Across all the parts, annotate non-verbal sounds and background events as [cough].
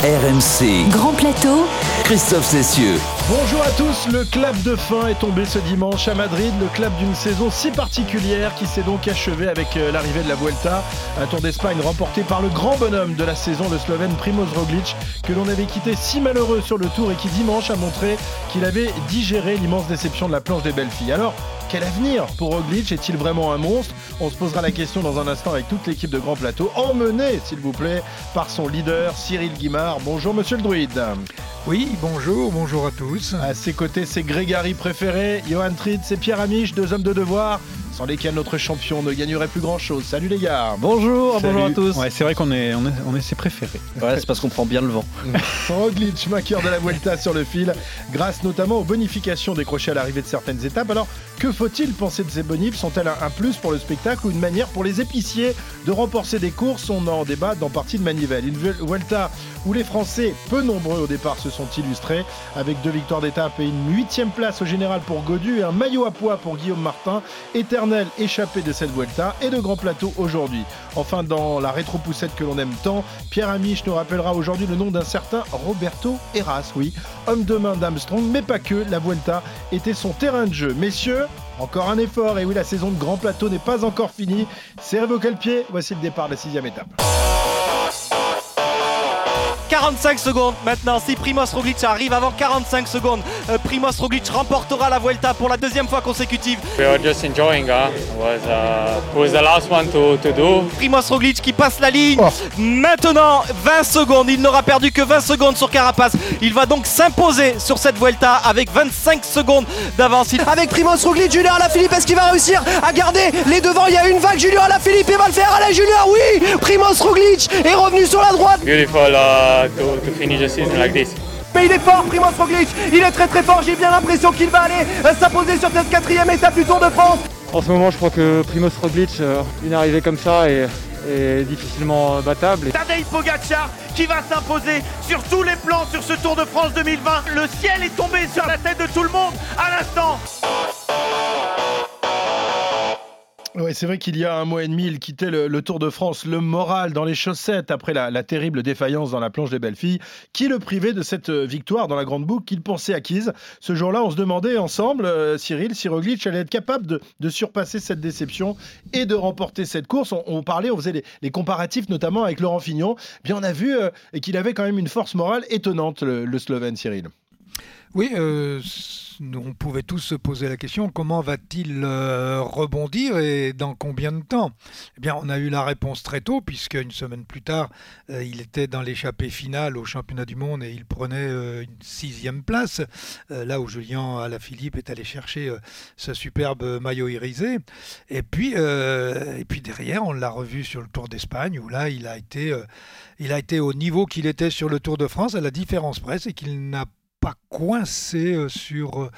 RMC. Grand plateau. Christophe Cessieux. Bonjour à tous, le clap de fin est tombé ce dimanche à Madrid, le clap d'une saison si particulière qui s'est donc achevée avec euh, l'arrivée de la Vuelta, un Tour d'Espagne remporté par le grand bonhomme de la saison, le Slovène Primoz Roglic, que l'on avait quitté si malheureux sur le Tour et qui dimanche a montré qu'il avait digéré l'immense déception de la planche des belles filles. Alors, quel avenir pour Roglic? Est-il vraiment un monstre? On se posera la question dans un instant avec toute l'équipe de Grand Plateau, emmenée, s'il vous plaît, par son leader Cyril Guimard. Bonjour Monsieur le Druide. Oui, bonjour, bonjour à tous. À ses côtés, c'est Grégory préféré, Johan Tritz et Pierre Amiche, deux hommes de devoir sans lesquels notre champion ne gagnerait plus grand chose. Salut les gars Bonjour, bonjour à tous Ouais, c'est vrai qu'on est, on est, on est ses préférés. Ouais, c'est parce qu'on prend bien le vent. [laughs] Roglic, vainqueur de la Vuelta sur le fil, grâce notamment aux bonifications décrochées à l'arrivée de certaines étapes. Alors, que faut-il penser de ces bonifs? Sont-elles un, plus pour le spectacle ou une manière pour les épiciers de remporter des courses? On en débat dans Partie de Manivelle. Une Vuelta où les Français, peu nombreux au départ, se sont illustrés, avec deux victoires d'étape et une huitième place au général pour Godu et un maillot à poids pour Guillaume Martin, éternel échappé de cette Vuelta et de grand plateau aujourd'hui. Enfin, dans la rétro-poussette que l'on aime tant, Pierre Amiche nous rappellera aujourd'hui le nom d'un certain Roberto Heras, oui, homme de main d'Armstrong, mais pas que, la Vuelta était son terrain de jeu. Messieurs, encore un effort, et oui, la saison de grand plateau n'est pas encore finie. Servez le pied, voici le départ de la sixième étape. 45 secondes maintenant. Si Primoz Roglic arrive avant 45 secondes, euh, Primoz Roglic remportera la Vuelta pour la deuxième fois consécutive. We are just enjoying. Huh? Was, uh, was the last one to, to do. Primoz Roglic qui passe la ligne. Maintenant 20 secondes. Il n'aura perdu que 20 secondes sur Carapace. Il va donc s'imposer sur cette Vuelta avec 25 secondes d'avance. Avec Primoz Roglic, Julien Alaphilippe, est-ce qu'il va réussir à garder les devants? Il y a une vague. Julien Alaphilippe, il va le faire. Allez Julien, oui Primoz Roglic est revenu sur la droite. Beautiful uh, to, to finish the season like this. Mais il est fort, Primoz Roglic, il est très très fort, j'ai bien l'impression qu'il va aller euh, s'imposer sur cette quatrième étape du Tour de France. En ce moment, je crois que Primoz Roglic, euh, une arrivée comme ça est, est difficilement battable. Tadej Pogacar qui va s'imposer sur tous les plans sur ce Tour de France 2020. Le ciel est tombé sur la tête de tout le monde à l'instant. Ouais, c'est vrai qu'il y a un mois et demi, il quittait le, Tour de France, le moral dans les chaussettes après la, terrible défaillance dans la planche des belles filles, qui le privait de cette victoire dans la grande boucle qu'il pensait acquise? Ce jour-là, on se demandait ensemble, euh, Cyril, si Roglic allait être capable de, surpasser cette déception et de remporter cette course. On, parlait, on faisait les, les, comparatifs, notamment avec Laurent Fignon. Bien, on a vu euh, qu'il avait quand même une force morale étonnante, le, le Slovène, Cyril. Oui, euh, on pouvait tous se poser la question comment va-t-il euh, rebondir et dans combien de temps? Eh bien, on a eu la réponse très tôt, puisque une semaine plus tard, euh, il était dans l'échappée finale au championnat du monde et il prenait euh, une sixième place, là où Julien Alaphilippe est allé chercher ce superbe maillot irisé. Et puis, et puis derrière, on l'a revu sur le Tour d'Espagne, où là, il a été, il a été au niveau qu'il était sur le Tour de France, à la différence près, c'est qu'il n'a pas coincé euh, sur euh,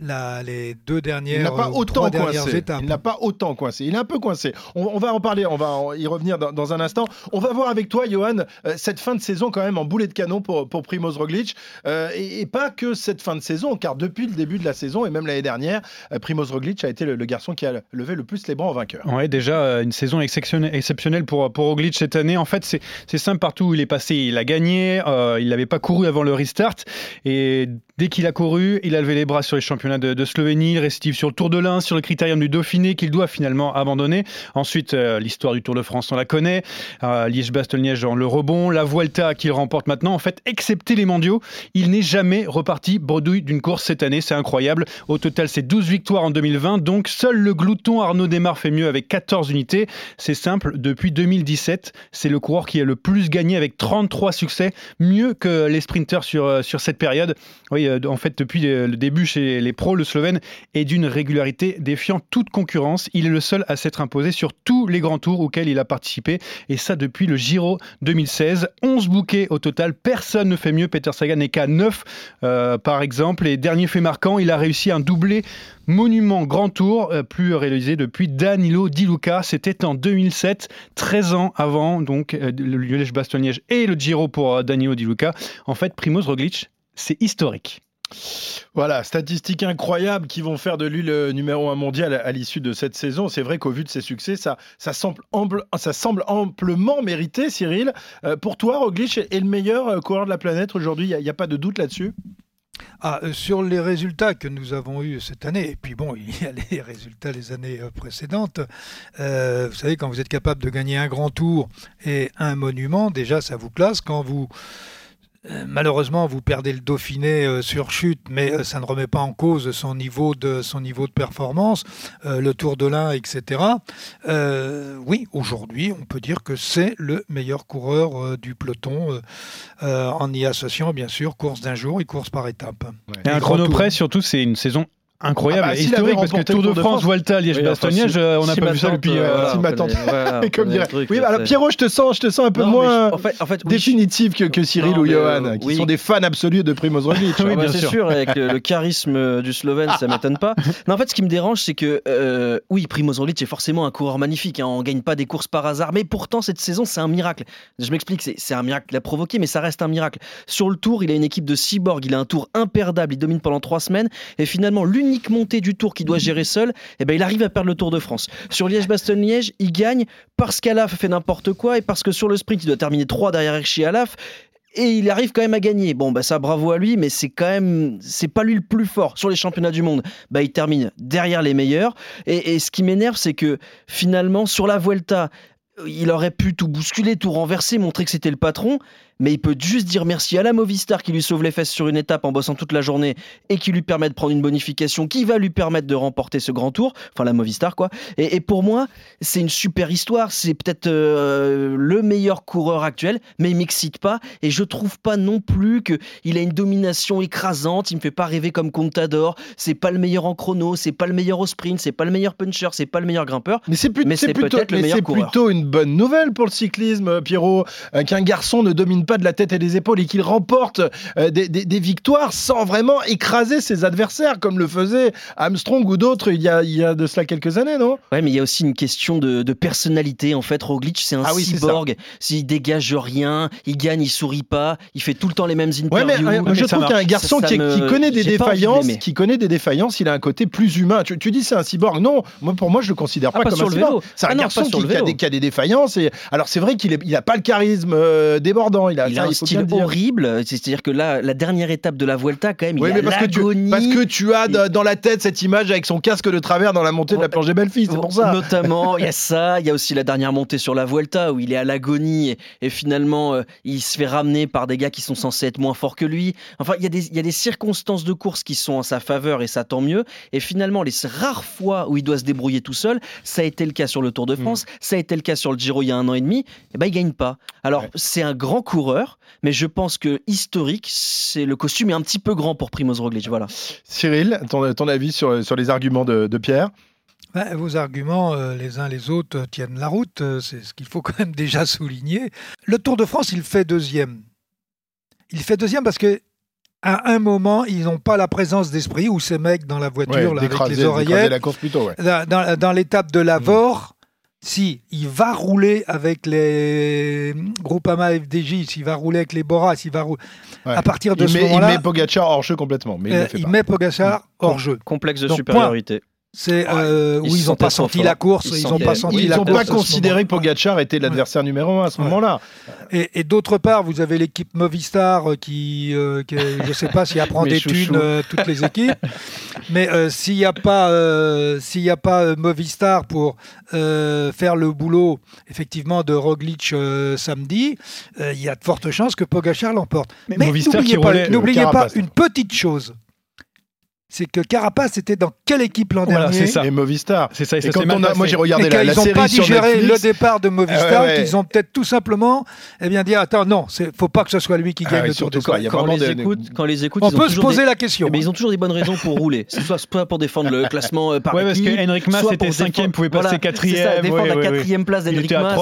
la, les deux dernières, il n'a pas autant coincé. étapes. Il n'a pas autant coincé. Il est un peu coincé. On, on va en parler, on va y revenir dans, dans, un instant. On va voir avec toi, Johan, euh, cette fin de saison quand même en boulet de canon pour, pour Primoz Roglic. Euh, et, et, pas que cette fin de saison, car depuis le début de la saison et même l'année dernière, euh, Primoz Roglic a été le, le, garçon qui a levé le plus les bras en vainqueur. Oui, déjà une saison exceptionnelle, pour Roglic cette année. En fait, c'est simple partout où il est passé. Il a gagné, il n'avait pas couru avant le restart. Et Dès qu'il a couru, il a levé les bras sur les championnats de, Slovénie, il récidive sur le Tour de l'Ain, sur le critérium du Dauphiné qu'il doit finalement abandonner. Ensuite, euh, l'histoire du Tour de France, on la connaît. Euh, Liège-Bastogne-Liège dans le rebond. La Vuelta qu'il remporte maintenant. En fait, excepté les mondiaux, il n'est jamais reparti bredouille d'une course cette année. C'est incroyable. Au total, c'est 12 victoires en 2020. Donc, seul le glouton Arnaud Desmar fait mieux avec 14 unités. C'est simple, depuis 2017, c'est le coureur qui a le plus gagné avec 33 succès. Mieux que les sprinters sur, sur cette période. Oui, en fait, depuis le début chez les pros, le Slovène est d'une régularité défiant toute concurrence. Il est le seul à s'être imposé sur tous les grands tours auxquels il a participé, et ça depuis le Giro 2016. 11 bouquets au total, personne ne fait mieux. Peter Sagan n'est qu'à 9 euh, par exemple. Et dernier fait marquant, il a réussi un doublé monument grand tour, euh, plus réalisé depuis Danilo Di Luca. C'était en 2007, 13 ans avant donc euh, le Liège-Bastogne-Liège et le Giro pour euh, Danilo Di Luca. En fait, Primoz Roglic c'est historique. Voilà, statistiques incroyables qui vont faire de lui le numéro un mondial à, l'issue de cette saison. C'est vrai qu'au vu de ses succès, ça, ça, semble, ample, ça semble amplement mérité, Cyril. Euh, pour toi, Roglic est le meilleur euh, coureur de la planète aujourd'hui, il n'y a, pas de doute là-dessus? Ah, euh, sur les résultats que nous avons eus cette année, et puis bon, [laughs] il y a les résultats des années précédentes, vous savez, quand vous êtes capable de gagner un grand tour et un monument, déjà ça vous classe. Quand vous euh, malheureusement, vous perdez le Dauphiné euh, sur chute, mais euh, ça ne remet pas en cause son niveau de, son niveau de performance, le Tour de l'Ain, etc. oui, aujourd'hui, on peut dire que c'est le meilleur coureur du peloton, en y associant bien sûr course d'un jour et course par étape. Et un chrono près, surtout, c'est une saison incroyable, ah bah, historique, parce que Tour de France, Vuelta, Liège, Bastogne, on n'a pas vu ça depuis. Euh, oui, alors Pierrot, je te sens, je te sens un peu moins en fait, en fait, définitif que, que Cyril ou Johan, qui sont des fans absolus de Primoz Roglic. [laughs] oui, bien sûr, avec le, charisme du Slovène, ça m'étonne pas. [laughs] Non, en fait, ce qui me dérange, c'est que euh, oui, Primoz Roglic est forcément un coureur magnifique. Hein, on gagne pas des courses par hasard, mais pourtant cette saison, c'est un miracle. Je m'explique, c'est un miracle qu'il a provoqué, mais ça reste un miracle. Sur le Tour, il a une équipe de cyborg, il a un Tour imperdable, il domine pendant trois semaines, et finalement l'unique montée du Tour qu'il doit gérer seul, eh ben, il arrive à perdre le Tour de France. Sur Liège-Bastogne-Liège, il gagne parce qu'Alaf fait n'importe quoi et parce que sur le sprint, il doit terminer 3 derrière Hirschi Alaf et il arrive quand même à gagner. Bon, bah ça, bravo à lui, mais c'est quand même, c'est pas lui le plus fort sur les championnats du monde. Bah, il termine derrière les meilleurs. Et ce qui m'énerve, c'est que finalement, sur la Vuelta, il aurait pu tout bousculer, tout renverser, montrer que c'était le patron mais il peut juste dire merci à la Movistar qui lui sauve les fesses sur une étape en bossant toute la journée et qui lui permet de prendre une bonification qui va lui permettre de remporter ce grand tour, enfin la Movistar quoi. Et, pour moi, c'est une super histoire, c'est peut-être euh, le meilleur coureur actuel, mais il m'excite pas. Et je trouve pas non plus que il a une domination écrasante, il me fait pas rêver comme Contador, c'est pas le meilleur en chrono, c'est pas le meilleur au sprint, c'est pas le meilleur puncher, c'est pas le meilleur grimpeur, mais c'est plutôt, peut-être le meilleur coureur. plutôt une bonne nouvelle pour le cyclisme, Pierrot, euh, qu'un garçon ne domine pas de la tête et des épaules et qu'il remporte euh, des, victoires sans vraiment écraser ses adversaires comme le faisait Armstrong ou d'autres il, y a, il y a de cela quelques années, non? Ouais, mais il y a aussi une question de, personnalité. En fait, Roglic, c'est un ah cyborg. S'il dégage rien, il gagne, il sourit pas, il fait tout le temps les mêmes interviews. Ouais, mais, je trouve qu'un garçon qui, connaît des défaillances, qui connaît des défaillances, il a un côté plus humain. Tu, dis c'est un cyborg Non, moi pour moi je le considère ah, pas, comme un cyborg. C'est un ah garçon qui, a des, qui, a des, défaillances. Et alors c'est vrai qu'il n'a pas le charisme euh, débordant. Il a, il a un style horrible. C'est-à-dire que là, la dernière étape de la Vuelta, quand même, il y a parce que, tu, parce que tu as dans la tête cette image avec son casque de travers dans la montée de la planche des filles, c'est pour ça. Notamment, il y a [laughs] ça. Il y a aussi la dernière montée sur la Vuelta où il est à l'agonie et, finalement, euh, il se fait ramener par des gars qui sont censés être moins forts que lui. Enfin, il y, a des, il y a des circonstances de course qui sont en sa faveur et ça tant mieux. Et finalement, les rares fois où il doit se débrouiller tout seul, ça a été le cas sur le Tour de France, mm. ça a été le cas sur le Giro il y a un an et demi, et eh ben il gagne pas. Alors, c'est un grand coureur, mais je pense que historique, c'est le costume est un petit peu grand pour Primoz Roglic. Voilà. Cyril, ton, ton avis sur, sur les arguments de, Pierre? Ben, vos arguments, euh, les uns les autres, tiennent la route. Euh, c'est ce qu'il faut quand même [laughs] déjà souligner. Le Tour de France, il fait deuxième. Il fait deuxième parce que à un moment, ils n'ont pas la présence d'esprit où ces mecs dans la voiture là, avec les oreillettes. La course plutôt, dans, dans l'étape de Lavore, si il va rouler avec les Groupama FDJ, s'il va rouler avec les Bora, s'il va rouler... à partir de ce moment-là, il met Pogacar hors jeu complètement. Mais il, euh, met Pogacar hors jeu. Complexe de supériorité. C'est euh, où ils n'ont pas senti la course, ils n'ont pas senti ils n'ont pas considéré que Pogacar était l'adversaire numéro un à ce moment-là. Et, d'autre part, vous avez l'équipe Movistar euh, qui, euh, je ne sais pas s'il apprend [laughs] des thunes toutes les équipes, mais s'il n'y a pas, s'il y a pas Movistar pour faire le boulot effectivement de Roglic samedi, il y a de fortes chances que Pogacar l'emporte. Mais, mais n'oubliez pas, pas une petite chose c'est que Carapace était dans quelle équipe l'an dernier C'est ça. Et Movistar. C'est ça. Et, quand on a, moi j'ai regardé la, la série pas digéré le départ de Movistar, euh, qu'ils ont peut-être tout simplement, eh bien dit attends non, faut pas que ce soit lui qui ah gagne le Tour de France. Quand, les écoute, quand les écoute, on peut se poser la question. Mais ils ont toujours des bonnes raisons pour rouler. C'est soit pour défendre le classement euh, par ouais, parce que Henrik Mas était cinquième, pouvait passer quatrième. ça, défendre la quatrième place d'Henrik Mas.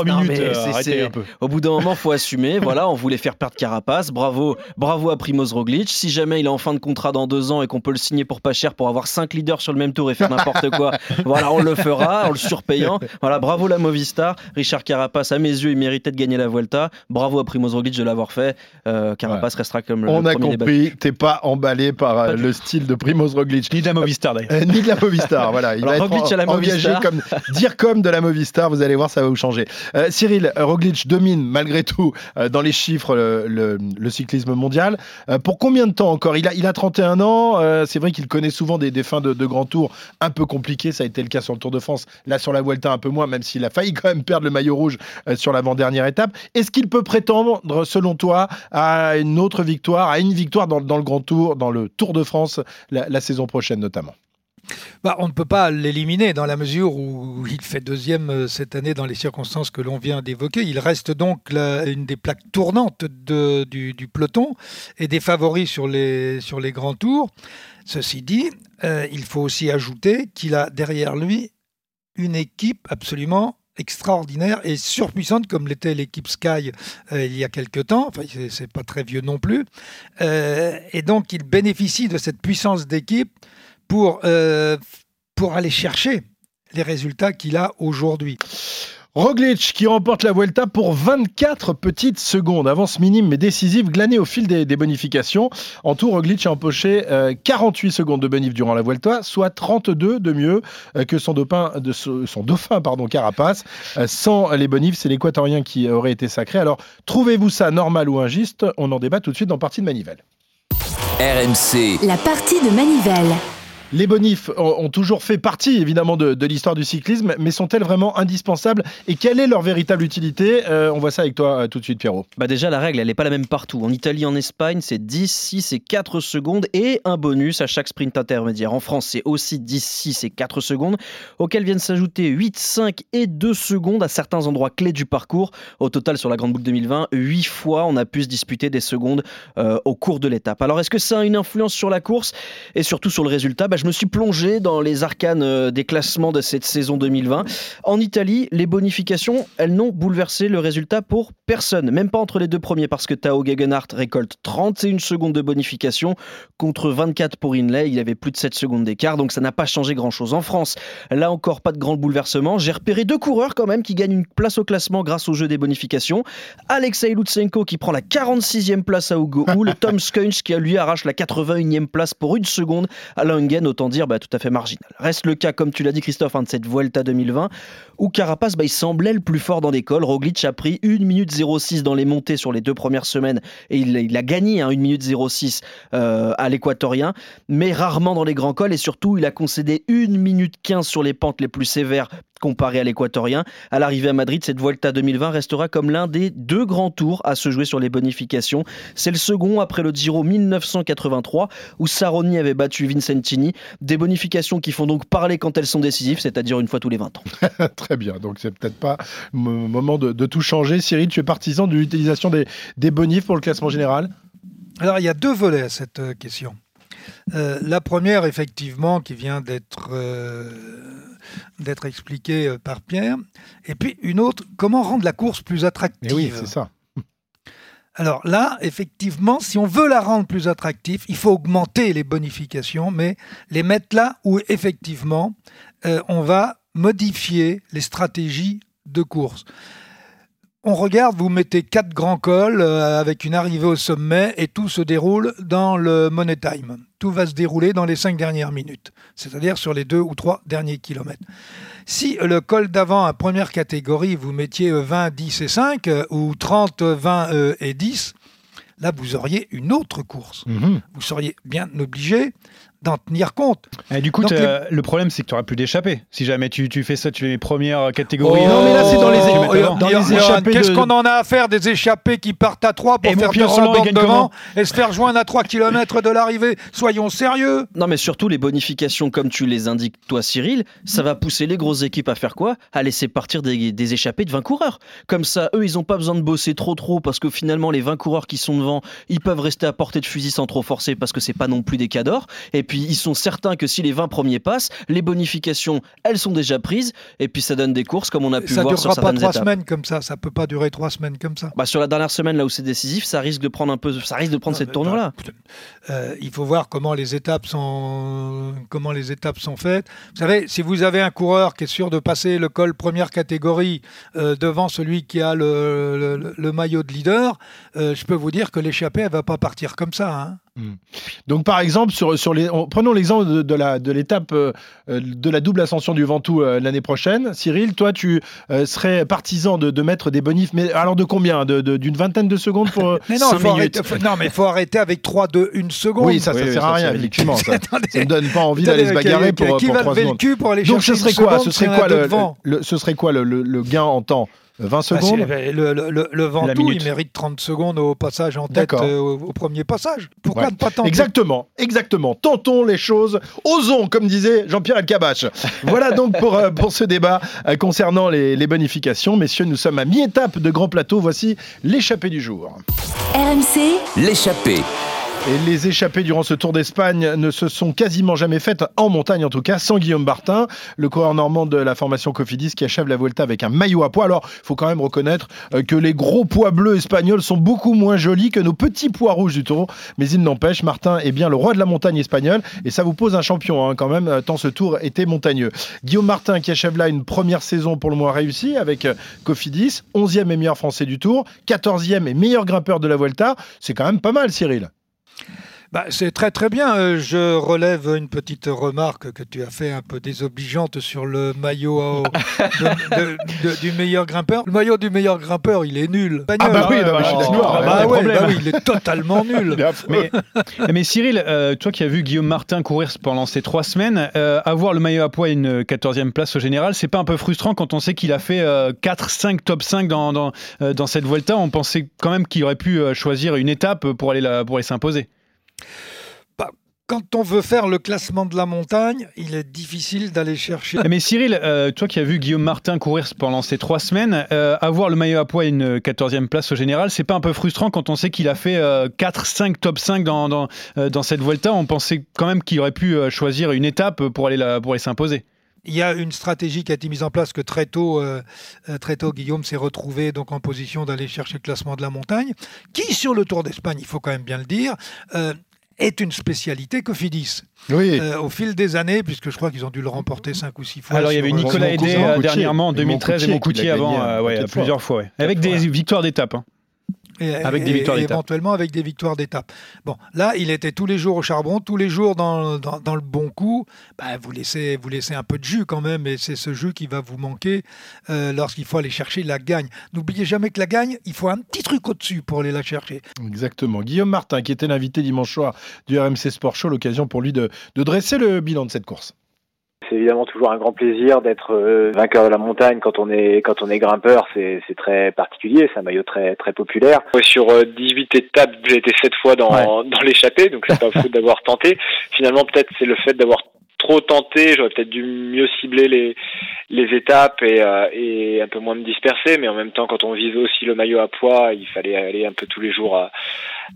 Euh, au bout d'un moment, faut assumer. Voilà, on voulait faire perdre Carapace. Bravo, bravo à Primoz Roglic. Si jamais il est en fin de contrat dans deux ans et qu'on peut le signer pour pour pas cher pour avoir 5 leaders sur le même tour et faire n'importe quoi. [laughs] voilà, on le fera en le surpayant. Voilà, bravo la Movistar. Richard Carapace, à mes yeux, il méritait de gagner la Vuelta. Bravo à Primoz Roglic de l'avoir fait. Euh, Carapace restera comme le On a premier compris, t'es pas emballé par euh, Pas le style de Primoz Roglic. Ni de la Movistar d'ailleurs. Euh, ni de la Movistar, voilà. Il Alors, va être Roglic à la en- engagé Movistar. comme dire comme de la Movistar. Vous allez voir, ça va vous changer. Euh, Cyril Roglic domine malgré tout euh, dans les chiffres le, le- le cyclisme mondial. Euh, pour combien de temps encore? Il a, il a 31 ans. euh, C'est vrai qu'il connaît souvent des, fins de, grands tours un peu compliquées. Ça a été le cas sur le Tour de France. Là, sur la Vuelta, un peu moins, même s'il a failli quand même perdre le maillot rouge euh, sur l'avant-dernière étape. Est-ce qu'il peut prétendre, selon toi, à une autre victoire, à une victoire dans, le Grand Tour, dans le Tour de France, la saison prochaine notamment? Bah, on ne peut pas l'éliminer dans la mesure où il fait deuxième euh, cette année dans les circonstances que l'on vient d'évoquer. Il reste donc une des plaques tournantes du, peloton et des favoris sur les, grands tours. Ceci dit, euh, il faut aussi ajouter qu'il a derrière lui une équipe absolument extraordinaire et surpuissante comme l'était l'équipe Sky euh, il y a quelque temps. Enfin, c'est- pas très vieux non plus. Et donc, il bénéficie de cette puissance d'équipe pour, euh, pour aller chercher les résultats qu'il a aujourd'hui. Roglic qui remporte la Vuelta pour 24 petites secondes. Avance minime mais décisive glanée au fil des, des bonifications. En tout, Roglic a empoché euh, 48 secondes de bonif durant la Vuelta, soit 32 de mieux euh, que son, dopin, de son dauphin pardon, Carapace. Euh, sans les bonifs, c'est l'équatorien qui aurait été sacré. Alors, trouvez-vous ça normal ou injuste? On en débat tout de suite dans Partie de Manivelle. RMC, La partie de Manivelle. Les bonifs ont, toujours fait partie évidemment de, de l'histoire du cyclisme, mais sont-elles vraiment indispensables Et quelle est leur véritable utilité Euh, On voit ça avec toi euh, tout de suite, Pierrot. Bah déjà, la règle, elle n'est pas la même partout. En Italie, en Espagne, c'est 10, 6 et 4 secondes et un bonus à chaque sprint intermédiaire. En France, c'est aussi 10, 6 et 4 secondes, auxquels viennent s'ajouter 8, 5 et 2 secondes à certains endroits clés du parcours. Au total, sur la Grande Boucle 2020, 8 fois, on a pu se disputer des secondes euh, au cours de l'étape. Alors, est-ce que ça a une influence sur la course et surtout sur le résultat? Bah, Je me suis plongé dans les arcanes euh, des classements de cette saison 2020. En Italie, les bonifications, elles n'ont bouleversé le résultat pour personne, même pas entre les deux premiers, parce que Tao Gegenhardt récolte 31 secondes de bonification contre 24 pour Inlay. Il avait plus de 7 secondes d'écart, donc ça n'a pas changé grand-chose. En France, là encore, pas de grand bouleversement. J'ai repéré deux coureurs quand même qui gagnent une place au classement grâce au jeu des bonifications. Alexei Lutsenko qui prend la 46e place à Hugo Hull, [laughs] Tom Skunch qui lui arrache la 81e place pour une seconde à Langen, autant dire bah, tout à fait marginal. Reste le cas, comme tu l'as dit Christophe, hein, de cette Vuelta 2020, où Carapace, bah, il semblait le plus fort dans les cols. Roglic a pris 1 minute 06 dans les montées sur les deux premières semaines, et il, a gagné hein, 1 minute 06 euh, à l'équatorien, mais rarement dans les grands cols, et surtout il a concédé 1 minute 15 sur les pentes les plus sévères comparé à l'équatorien. À l'arrivée à Madrid, cette Vuelta 2020 restera comme l'un des deux grands tours à se jouer sur les bonifications. C'est le second après le Giro 1983 où Saroni avait battu Vincentini. Des bonifications qui font donc parler quand elles sont décisives, c'est-à-dire une fois tous les 20 ans. [laughs] Très bien, donc c'est peut-être pas le moment de, de tout changer. Cyril, tu es partisan de l'utilisation des, des bonifs pour le classement général? Alors, il y a deux volets à cette euh, question. Euh, la première, effectivement, qui vient d'être euh, d'être expliquée par Pierre. Et puis une autre, comment rendre la course plus attractive Eh oui, c'est ça. Alors là, effectivement, si on veut la rendre plus attractive, il faut augmenter les bonifications, mais les mettre là où effectivement euh, on va modifier les stratégies de course. On regarde, vous mettez quatre grands cols euh, avec une arrivée au sommet et tout se déroule dans le money time. Tout va se dérouler dans les cinq dernières minutes, c'est-à-dire sur les deux ou trois derniers kilomètres. Si le col d'avant à première catégorie, vous mettiez euh, 20, 10 et 5 euh, ou 30, 20 euh, et 10, là vous auriez une autre course. Mhm. Vous seriez bien obligé d'en tenir compte. Et du coup, Donc, le problème, c'est que tu auras plus d'échappée. Si jamais tu, tu fais ça, tu fais les premières catégories. Oh, Non, mais là, c'est dans les oh, échappées. Dans Johan, les échappées Qu'est-ce de- qu'on en a à faire des échappées qui partent à 3 pour Et mon faire Pierre 200 Roland, il bornes devant et se faire joindre à 3 km de l'arrivée? Soyons sérieux Non, mais surtout les bonifications, comme tu les indiques, toi, Cyril, ça va pousser les grosses équipes à faire quoi? À laisser partir des, des échappées de 20 coureurs. Comme ça, eux, ils n'ont pas besoin de bosser trop, trop, parce que finalement, les 20 coureurs qui sont devant, ils peuvent rester à portée de fusil sans trop forcer, parce que c'est pas non plus des cadors. Et puis, puis ils sont certains que si les 20 premiers passent, les bonifications, elles sont déjà prises. Et puis ça donne des courses comme on a pu ça voir sur durera pas certaines trois étapes. semaines comme ça. Ça peut pas durer trois semaines comme ça. Bah, sur la dernière semaine, là où c'est décisif, ça risque de prendre un peu, ça risque de prendre Non, cette tournure-là. Euh, il faut voir comment les étapes sont comment les étapes sont faites. Vous savez, si vous avez un coureur qui est sûr de passer le col première catégorie euh, devant celui qui a le, le- le maillot de leader, euh, je peux vous dire que l'échappée elle va pas partir comme ça. hein. Donc par exemple, sur, sur les, on- prenons l'exemple de, de la de l'étape euh, euh, de la double ascension du Ventoux euh, l'année prochaine. Cyril, toi, tu euh, serais partisan de, de mettre des bonifs, mais alors de combien? De- de- D'une vingtaine de secondes pour [laughs] Mais non, cinq faut minutes arrêter, faut- non, mais il faut arrêter avec 3, 2, 1 seconde. Oui, ça, ça sert à rien, effectivement. Ça, [laughs] ne donne pas envie d'aller se bagarrer qui- pour, qui pour va trois lever le secondes. cul pour aller Donc ce chercher serait quoi? Ce serait quoi deux le, devant? le- ce serait quoi le, le- le gain en temps? 20 Bah, secondes le, le, le, le Ventoux, il mérite 30 secondes au passage en tête, euh, au, au premier passage. Pourquoi Ouais. ne pas tenter Exactement, exactement. Tentons les choses, osons, comme disait Jean-Pierre Elkabach. voilà donc pour, euh, pour ce débat euh, concernant les, les bonifications. Messieurs, nous sommes à mi-étape de Grand Plateau. Voici l'échappée du jour. RMC, l'échappée. Les échappées durant ce Tour d'Espagne ne se sont quasiment jamais faites, en montagne en tout cas, sans Guillaume Bartin, le coureur normand de la formation Cofidis qui achève la Vuelta avec un maillot à poids. Alors, il faut quand même reconnaître euh, que les gros poids bleus espagnols sont beaucoup moins jolis que nos petits poids rouges du Tour. Mais il n'empêche, Martin est bien le roi de la montagne espagnole et ça vous pose un champion hein, quand même, euh, tant ce Tour était montagneux. Guillaume Martin qui achève là une première saison pour le moins réussie avec euh, Cofidis, 11e et meilleur français du Tour, 14e et meilleur grimpeur de la Vuelta. C'est quand même pas mal, Cyril. Bah, c'est très très bien. Euh, Je relève une petite remarque que tu as fait un peu désobligeante sur le maillot au- de- de- de- du meilleur grimpeur. Le maillot du meilleur grimpeur, il est nul. Ah bah oui, non, mais je suis d'accord. Ah bah ouais, bah oui, il est totalement nul. Mais, [laughs] mais Cyril, euh, toi qui as vu Guillaume Martin courir pendant ces trois semaines, euh, avoir le maillot à poids et une 14e place au général, c'est pas un peu frustrant quand on sait qu'il a fait 4-5 top 5 dans, dans, euh, dans cette Vuelta? On pensait quand même qu'il aurait pu euh, choisir une étape pour aller, la- pour aller s'imposer. Bah, quand on veut faire le classement de la montagne, il est difficile d'aller chercher. Mais Cyril, euh, toi qui as vu Guillaume Martin courir pendant ces trois semaines, euh, avoir le maillot à poids et une 14e place au général, c'est pas un peu frustrant quand on sait qu'il a fait 4-5 top 5 dans, dans, euh, dans cette Vuelta? On pensait quand même qu'il aurait pu euh, choisir une étape pour aller, la- pour aller s'imposer. Il y a une stratégie qui a été mise en place que très tôt, euh, euh, très tôt Guillaume s'est retrouvé donc en position d'aller chercher le classement de la montagne, qui sur le Tour d'Espagne, il faut quand même bien le dire, euh, est une spécialité Cofidis. Oui. Euh, au fil des années, puisque je crois qu'ils ont dû le remporter cinq ou six fois. Alors il y avait Nicolas Coutier. dernièrement en Simon 2013 et Coutier Moncoutier avant, euh, ouais, fois. plusieurs fois. ouais. Avec des victoires d'étape. hein. Et- Avec des victoires et éventuellement avec des victoires d'étape. Bon, là, il était tous les jours au charbon, tous les jours dans, dans, dans le bon coup. Bah, vous, laissez, vous laissez un peu de jus quand même, et c'est ce jus qui va vous manquer euh, lorsqu'il faut aller chercher la gagne. N'oubliez jamais que la gagne, il faut un petit truc au-dessus pour aller la chercher. Exactement. Guillaume Martin, qui était l'invité dimanche soir du RMC Sport Show, l'occasion pour lui de, de dresser le bilan de cette course. C'est évidemment toujours un grand plaisir d'être euh, vainqueur de la montagne quand on est quand on est grimpeur. C'est très particulier, c'est un maillot très très populaire. Sur euh, 18 étapes, j'ai été 7 fois dans dans l'échappée, donc c'est pas [laughs] fou d'avoir tenté. Finalement, peut-être c'est le fait d'avoir trop tenté. J'aurais peut-être dû mieux cibler les les étapes et euh, et un peu moins me disperser. Mais en même temps, quand on vise aussi le maillot à poids, il fallait aller un peu tous les jours à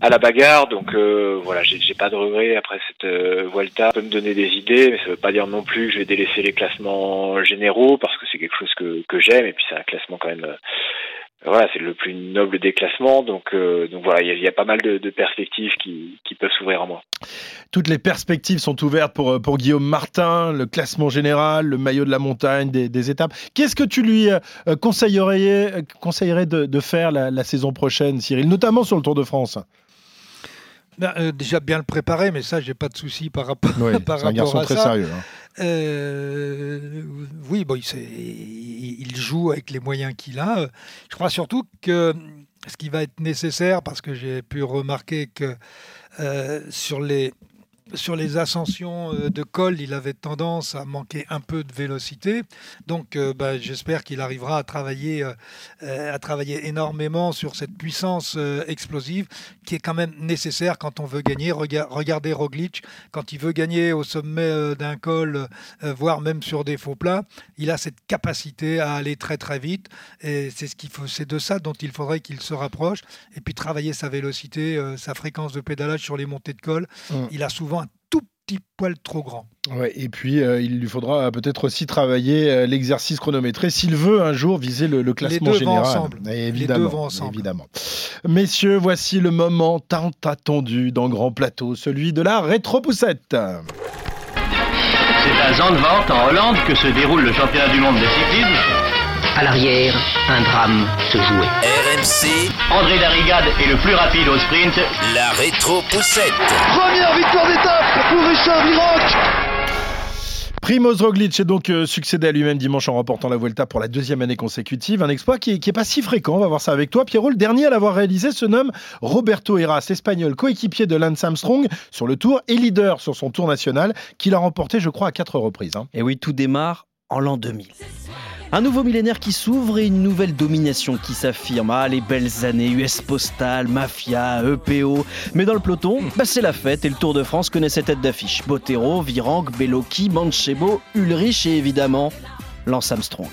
à la bagarre. Donc euh, voilà, j'ai pas de regrets après cette euh, Vuelta. Ça peut me donner des idées, mais ça veut pas dire non plus que je vais délaisser les classements généraux parce que c'est quelque chose que, que j'aime et puis c'est un classement quand même. Voilà, c'est le plus noble des classements. Donc, euh, donc voilà, il y, a- pas mal de, perspectives qui, qui peuvent s'ouvrir en moi. Toutes les perspectives sont ouvertes pour, euh, pour Guillaume Martin, le classement général, le maillot de la montagne, des, étapes. Qu'est-ce que tu lui euh, conseillerais, conseillerais de, faire la saison prochaine, Cyril, notamment sur le Tour de France? Ben, euh, déjà bien le préparer, mais ça, j'ai pas de souci par rapport, Oui, [laughs] par c'est un rapport garçon à très ça. sérieux. hein. Euh, oui, bon, il joue avec les moyens qu'il a. Je crois surtout que ce qui va être nécessaire, parce que j'ai pu remarquer que euh, sur les sur les ascensions euh, de col, il avait tendance à manquer un peu de vélocité. Donc, euh, bah, j'espère qu'il arrivera à travailler, euh, à travailler énormément sur cette puissance euh, explosive qui est quand même nécessaire quand on veut gagner. Rega- regardez Roglic, quand il veut gagner au sommet d'un col, voire même sur des faux plats, il a cette capacité à aller très très vite. Et c'est ce qu'il faut, c'est de ça dont il faudrait qu'il se rapproche. Et puis travailler sa vélocité, sa fréquence de pédalage sur les montées de col. Mm. Il a souvent un tout petit poil trop grand. Ouais, et puis euh, il lui faudra peut-être aussi travailler euh, l'exercice chronométré s'il veut un jour viser le, le classement Les deux général. vont ensemble. Évidemment, Les deux vont ensemble. évidemment. Messieurs, voici le moment tant attendu dans Grand Plateau, celui de la rétro-poussette. C'est à Zandvoort, en Hollande, que se déroule le championnat du monde de cyclisme. À l'arrière, un drame se jouait. RMC, André Darrigade est le plus rapide au sprint. la rétro-poussette. Première victoire d'étape pour Richard Virenque Primoz Roglic est donc euh, succédé à lui-même dimanche en remportant la Vuelta pour la deuxième année consécutive. Un exploit qui n'est pas si fréquent, on va voir ça avec toi. Pierrot, le dernier à l'avoir réalisé se nomme Roberto Heras, espagnol, coéquipier de Lance Armstrong sur le tour et leader sur son tour national, qu'il a remporté, je crois, à quatre reprises. hein. Et oui, tout démarre en l'an 2000. Un nouveau millénaire qui s'ouvre et une nouvelle domination qui s'affirme. Ah, les belles années, US Postal, Mafia, EPO. Mais dans le peloton, bah, c'est la fête et le Tour de France connaît ses têtes d'affiche. Botero, Virenque, Bellocchi, Manchebo, Ulrich et évidemment Lance Armstrong.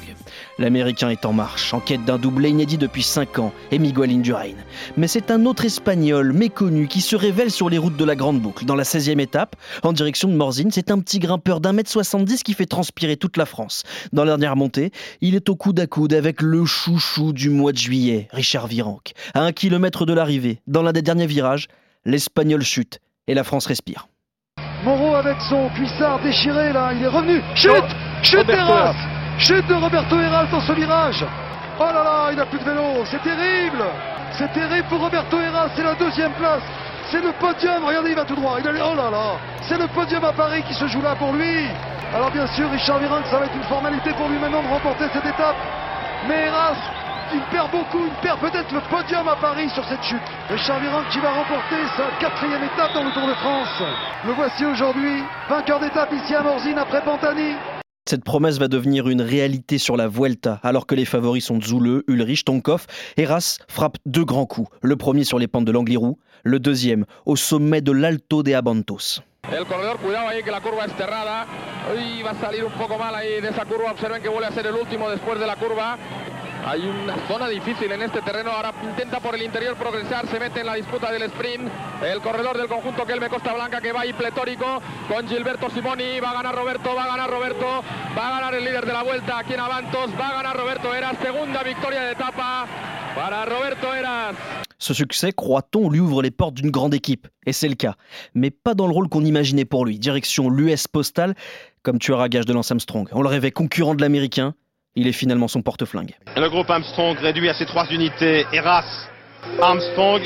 L'Américain est en marche, en quête d'un doublé inédit depuis 5 ans, et Miguel Indurain. Mais c'est un autre Espagnol méconnu qui se révèle sur les routes de la Grande Boucle. Dans la 16e étape, en direction de Morzine, c'est un petit grimpeur d'un mètre 70 qui fait transpirer toute la France. Dans la dernière montée, il est au coude à coude avec le chouchou du mois de juillet, Richard Virenque. À un kilomètre de l'arrivée, dans l'un des derniers virages, l'Espagnol chute et la France respire. Moreau avec son cuissard déchiré là, il est revenu. Chute Chute d'Heras Chute de Roberto Heras dans ce virage Oh là là, il n'a plus de vélo, c'est terrible C'est terrible pour Roberto Heras, c'est la deuxième place c'est le podium, regardez, il va tout droit. Oh là là, c'est le podium à Paris qui se joue là pour lui. Alors bien sûr, Richard Virenque, ça va être une formalité pour lui maintenant de remporter cette étape. Mais Heras, il perd beaucoup, il perd peut-être le podium à Paris sur cette chute. Richard Virenque qui va remporter sa quatrième étape dans le Tour de France. Le voici aujourd'hui, vainqueur d'étape ici à Morzine après Pantani. Cette promesse va devenir une réalité sur la Vuelta, alors que les favoris sont Zule, Ulrich, Tonkov. Heras frappe deux grands coups. Le premier sur les pentes de l'Angliru, le deuxième au sommet de l'Alto de Abantos. Hay una zona difícil en este terreno. Ahora intenta por el interior progresar. Se mete en la disputa del sprint. El corredor del conjunto Kelme Costa Blanca que va ahí pletórico con Gilberto Simoni. Va a ganar Roberto, va a ganar Roberto. Va a ganar el líder de la vuelta aquí en Avantos. Va a ganar Roberto Eras. Segunda victoria de etapa para Roberto Eras. Ce succès, croit-on, lui ouvre les portes d'une grande équipe. Et c'est le cas. Mais pas dans le rôle qu'on imaginait pour lui. Direction l'US Postal, comme tueur à gage de Lance Armstrong. On le rêvait concurrent de l'Américain. Il est finalement son porte-flingue. Le groupe Armstrong réduit à ses trois unités. Eras, Armstrong,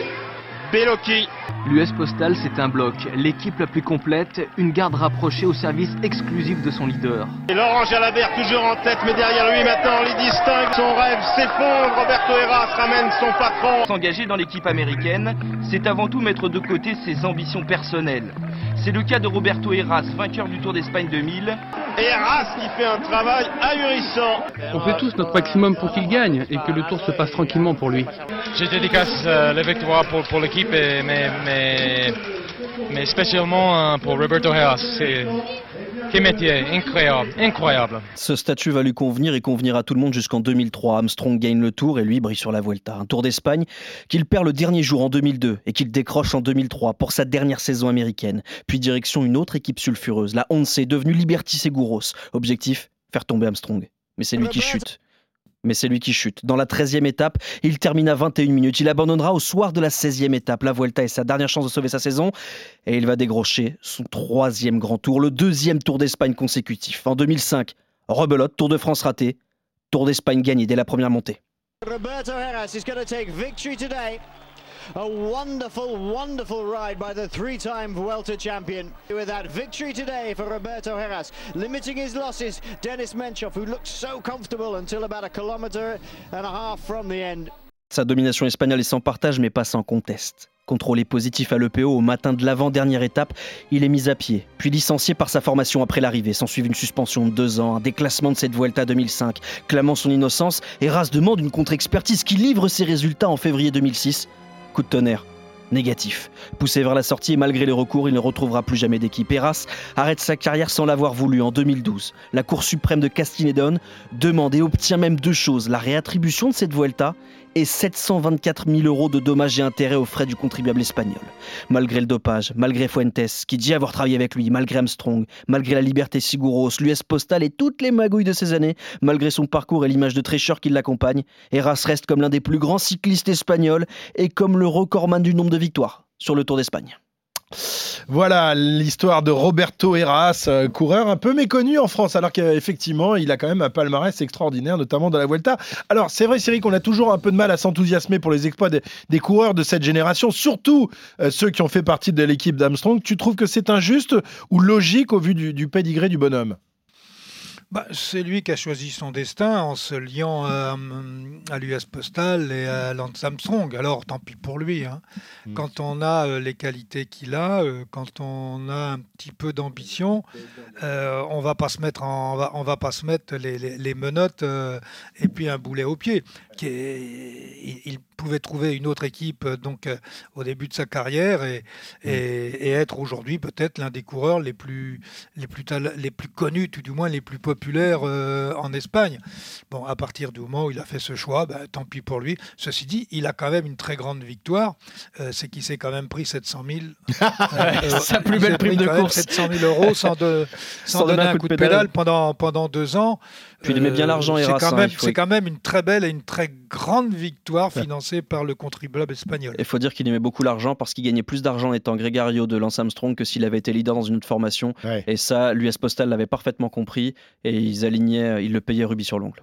Bellocchi. L'US Postal, c'est un bloc, l'équipe la plus complète, une garde rapprochée au service exclusif de son leader. Et Laurent Jalabert toujours en tête, mais derrière lui maintenant, on les distingue. Son rêve s'effondre. Roberto Eras ramène son patron. S'engager dans l'équipe américaine, c'est avant tout mettre de côté ses ambitions personnelles. C'est le cas de Roberto Heras, vainqueur du Tour d'Espagne 2000. Et Eras qui fait un travail ahurissant. On fait tous notre maximum pour qu'il gagne et que le tour se passe tranquillement pour lui. Je dédicace euh, la victoire pour, pour l'équipe, mais, mais, mais spécialement euh, pour Roberto Heras. C'est quel métier, incroyable, incroyable. Ce statut va lui convenir et convenir à tout le monde jusqu'en 2003. Armstrong gagne le Tour et lui brille sur la Vuelta. Un Tour d'Espagne qu'il perd le dernier jour en 2002 et qu'il décroche en 2003 pour sa dernière saison américaine. Puis direction une autre équipe sulfureuse, la Once, devenue Liberty Seguros. Objectif, faire tomber Armstrong. Mais c'est lui qui chute. Mais c'est lui qui chute. Dans la 13e étape, il termine à 21 minutes. Il abandonnera au soir de la 16e étape. La Vuelta est sa dernière chance de sauver sa saison. Et il va décrocher son troisième grand tour, le deuxième Tour d'Espagne consécutif. En 2005, rebelote, Tour de France raté. Tour d'Espagne gagné dès la première montée. Roberto Heras is going to take victory. A wonderful, wonderful ride by the three-time Vuelta champion. With that victory today for Roberto Heras, limiting his losses, Dennis Menchoff, who looked so comfortable until about a kilometre and a half from the end. Sa domination espagnole est sans partage, mais pas sans conteste. Contrôlé positif à l'EPO au matin de l'avant-dernière étape, il est mis à pied, puis licencié par sa formation après l'arrivée. S'ensuit une suspension de deux ans, un déclassement de cette Vuelta 2005. Clamant son innocence, Heras demande une contre-expertise qui livre ses résultats en février 2006. Coup de tonnerre. Négatif. Poussé vers la sortie et malgré les recours, il ne retrouvera plus jamais d'équipe. Heras arrête sa carrière sans l'avoir voulu en 2012. La Cour suprême de Castinédon demande et obtient même deux choses la réattribution de cette Vuelta et 724 000 euros de dommages et intérêts aux frais du contribuable espagnol. Malgré le dopage, malgré Fuentes, qui dit avoir travaillé avec lui, malgré Armstrong, malgré la Liberté Seguros, l'US Postal et toutes les magouilles de ces années, malgré son parcours et l'image de tricheur qui l'accompagne, Eras reste comme l'un des plus grands cyclistes espagnols et comme le recordman du nombre de victoires sur le Tour d'Espagne. Voilà l'histoire de Roberto Heras, coureur un peu méconnu en France, alors qu'effectivement, il a quand même un palmarès extraordinaire, notamment dans la Vuelta. Alors, c'est vrai, Cyril, qu'on a toujours un peu de mal à s'enthousiasmer pour les exploits des, coureurs de cette génération, surtout euh, ceux qui ont fait partie de l'équipe d'Armstrong. Tu trouves que c'est injuste ou logique au vu du, du pédigré du bonhomme? Bah, c'est lui qui a choisi son destin en se liant à, à l'US Postal et à Lance Armstrong. Alors, tant pis pour lui. Hein. Mm. Quand on a euh, les qualités qu'il a, euh, quand on a un petit peu d'ambition, euh, on va pas se mettre, en, on va, on va pas se mettre les, les, les menottes euh, et puis un boulet au pied. Qui est, il, il, pouvait trouver une autre équipe euh, donc au début de sa carrière et, et, et être aujourd'hui peut-être l'un des coureurs les plus, les plus, les plus connus, tout du moins les plus populaires en Espagne. Bon, à partir du moment où il a fait ce choix, ben, tant pis pour lui. Ceci dit, il a quand même une très grande victoire. c'est qu'il s'est quand même pris 700 000. [laughs] Sa plus belle prime de course. 700 000 euros sans, de, [laughs] sans, sans donner un, coup de pédale, pédale pendant, pendant deux ans. Puis il aimait bien l'argent, C'est quand, faut... quand même une très belle et une très grande victoire financée par le contribuable espagnol. Il faut dire qu'il aimait beaucoup l'argent parce qu'il gagnait plus d'argent étant grégario de Lance Armstrong que s'il avait été leader dans une autre formation. Ouais. Et ça, l'US Postal l'avait parfaitement compris et ils alignaient, ils le payaient rubis sur l'ongle.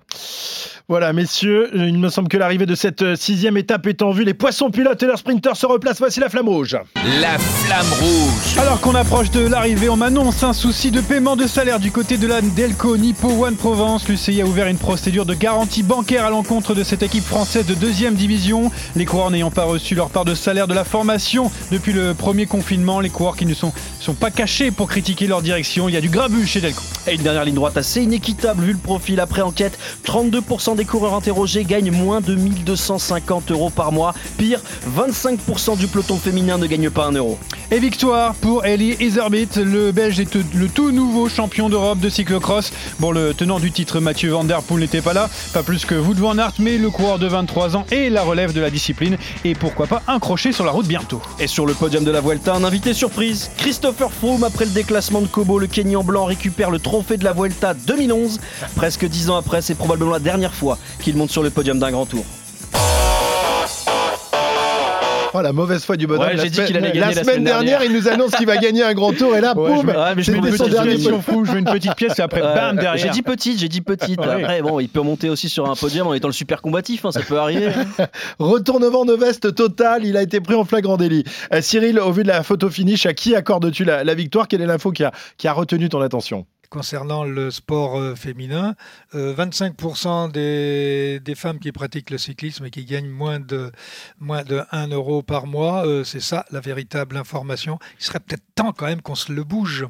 Voilà, messieurs, il me semble que l'arrivée de cette sixième étape est en vue. Les poissons pilotes et leurs sprinters se replacent. Voici la flamme rouge. La flamme rouge. Alors qu'on approche de l'arrivée, on m'annonce un souci de paiement de salaire du côté de la Delco Nippo One Provence. L'UCI a ouvert une procédure de garantie bancaire à l'encontre de cette équipe française de deuxième division. Les coureurs n'ayant pas reçu leur part de salaire de la formation depuis le premier confinement, les coureurs qui ne sont, sont pas cachés pour critiquer leur direction. Il y a du grabuge chez Delco. Et une dernière ligne droite assez inéquitable vu le profil après enquête. 32% des coureurs interrogés gagnent moins de 1250 euros par mois. Pire, 25% du peloton féminin ne gagne pas un euro. Et victoire pour Ellie Iserbit. Le Belge est le tout nouveau champion d'Europe de cyclocross. Bon, le tenant du titre Mathieu Van Der Poel n'était pas là, pas plus que Wout van Aert, mais le coureur de 23 ans et la relève de la discipline. Et pourquoi pas un crochet sur la route bientôt. Et sur le podium de la Vuelta, un invité surprise. Christopher Froome, après le déclassement de Kobo, le Kenyan blanc récupère le trophée de la Vuelta 2011. Presque 10 ans après, c'est probablement la dernière fois qu'il monte sur le podium d'un grand tour. Oh, la mauvaise foi du bonhomme. Ouais, la, dit qu'il allait la, la semaine, semaine dernière, il nous annonce qu'il va gagner un grand tour et là, ouais, boum, ouais, c'est une son dernier fou. [laughs] Je veux une petite pièce et après, bam, derrière. J'ai dit petite, j'ai dit petite. Ouais. Après, bon, il peut monter aussi sur un podium en étant le super combatif, hein, ça peut arriver. [laughs] Retournement de veste total, il a été pris en flagrant délit. Euh, Cyril, au vu de la photo finish, à qui accordes-tu la, la, victoire? Quelle est l'info qui a, qui a retenu ton attention? Concernant le sport euh, féminin, euh, 25% des, des, femmes qui pratiquent le cyclisme et qui gagnent moins de, moins de 1 euro par mois, euh, c'est ça la véritable information. Il serait peut-être temps quand même qu'on se le bouge.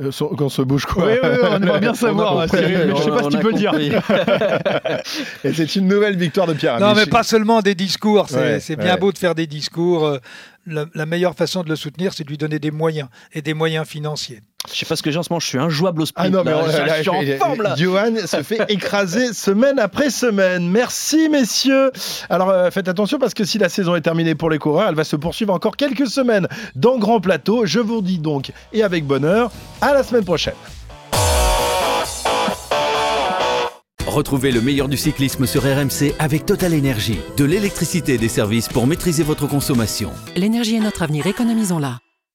Euh, qu'on se bouge quoi Oui, oui, oui on aimerait bien [laughs] savoir, hein, Cyril, je sais pas si tu peux dire. [laughs] Et c'est une nouvelle victoire de Pierre. Non, mais pas seulement des discours. C'est ouais, bien ouais. beau de faire des discours. euh, La, la, meilleure façon de le soutenir, c'est de lui donner des moyens et des moyens financiers. Je sais pas ce que j'ai en ce moment, je suis injouable au sprint. Ah non, mais là, là, je suis en forme là. Johan se fait [laughs] écraser semaine après semaine. Merci messieurs. Alors euh, faites attention parce que si la saison est terminée pour les coureurs, elle va se poursuivre encore quelques semaines dans Grand Plateau. Je vous dis donc, et avec bonheur, à la semaine prochaine. Retrouvez le meilleur du cyclisme sur RMC avec Total Énergie. De l'électricité et des services pour maîtriser votre consommation. L'énergie est notre avenir, économisons-la.